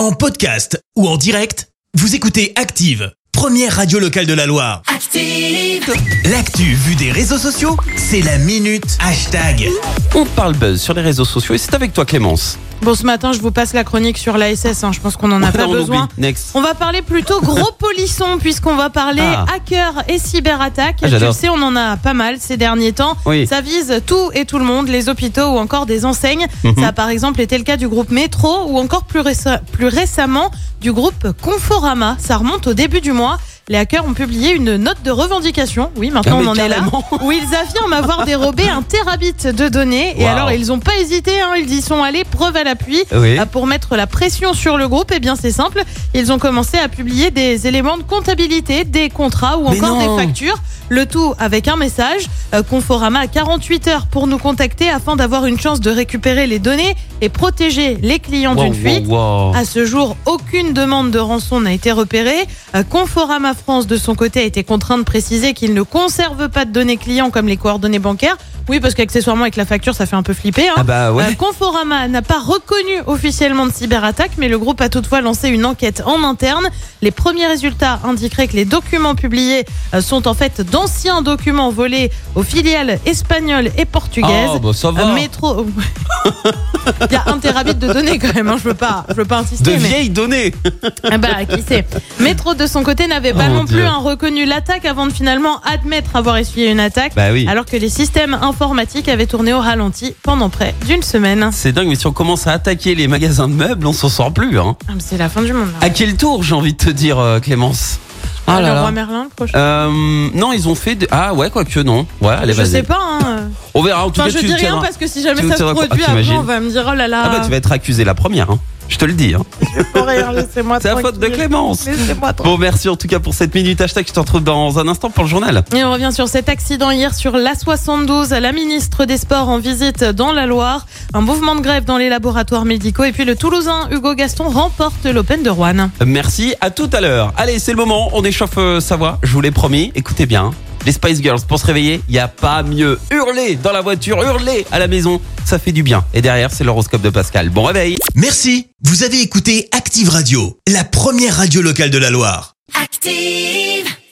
En podcast ou en direct, vous écoutez Active, première radio locale de la Loire. Active. L'actu vue des réseaux sociaux, c'est la minute hashtag. On parle buzz sur les réseaux sociaux et c'est avec toi Clémence. Bon, ce matin, je vous passe la chronique sur l'ASS. Hein. Je pense qu'on n'en a pas On besoin. On va parler plutôt gros polisson puisqu'on va parler Ah. hackers et cyberattaques. Ah, tu sais, on en a pas mal ces derniers temps. Oui. Ça vise tout et tout le monde, les hôpitaux ou encore des enseignes. Mhm. Ça a par exemple été le cas du groupe Métro ou encore plus, réce- plus récemment du groupe Conforama. Ça remonte au début du mois. Les hackers ont publié une note de revendication. Oui, maintenant Ah, on en est là. Où ils affirment avoir dérobé un terabit de données. Et alors, ils n'ont pas hésité. hein. ils y sont allés, preuve à l'appui. Oui. Euh, Pour mettre la pression sur le groupe, eh bien c'est simple, ils ont commencé à publier des éléments de comptabilité, des contrats ou Mais encore non. des factures. Le tout avec un message. Euh, Conforama a 48 heures pour nous contacter afin d'avoir une chance de récupérer les données et protéger les clients Wow, d'une fuite. wow. À ce jour, aucune demande de rançon n'a été repérée. Euh, Conforama France, de son côté, a été contraint de préciser qu'il ne conserve pas de données clients comme les coordonnées bancaires. Oui, parce qu'accessoirement, avec la facture, ça fait un peu flipper. hein. Ah bah ouais. Euh, Conforama n'a pas reconnu officiellement de cyberattaque, mais le groupe a toutefois lancé une enquête en interne. Les premiers résultats indiqueraient que les documents publiés euh, sont en fait d'anciens documents volés aux filiales espagnoles et portugaises. Ah bah ça va. Euh, Métro. Il y a un terabit de données quand même. hein, Je veux pas, je veux pas insister. De mais- vieilles données. ah bah, qui sait. Métro, de son côté, n'avait pas Oh, non plus hein, reconnu l'attaque avant de finalement admettre avoir essuyé une attaque. Bah oui. Alors que les systèmes informatiques avaient tourné au ralenti pendant près d'une semaine. C'est dingue, mais si on commence à attaquer les magasins de meubles, on s'en sort plus. Hein. Ah, C'est la fin du monde. là. À quel tour, j'ai envie de te dire, euh, Clémence? Ah le là là. roi Merlin, le prochain. Euh, non, ils ont fait. de- Ah ouais, quoique non. Ouais, allez, je sais pas. Hein. On verra. En tout Enfin, cas, je tu dis rien parce que si jamais ça se produit Ah, après, on va me dire oh là là. Ah bah, tu vas être accusé la première. Hein. Je te le dis. Hein. Laissez-moi C'est la faute de. Clémence. Bon, merci en tout cas pour cette minute hashtag. Je te retrouve dans un instant pour le journal. Et on revient sur cet accident hier sur l'A72. La ministre des Sports en visite dans la Loire. Un mouvement de grève dans les laboratoires médicaux. Et puis le Toulousain Hugo Gaston remporte l'Open de Rouen. Merci, à tout à l'heure. Allez, c'est le moment, on échauffe euh, sa voix, je vous l'ai promis. Écoutez bien, les Spice Girls, pour se réveiller, il n'y a pas mieux. Hurler dans la voiture, hurler à la maison, ça fait du bien. Et derrière, c'est l'horoscope de Pascal. Bon réveil Merci, vous avez écouté Active Radio, la première radio locale de la Loire. Active.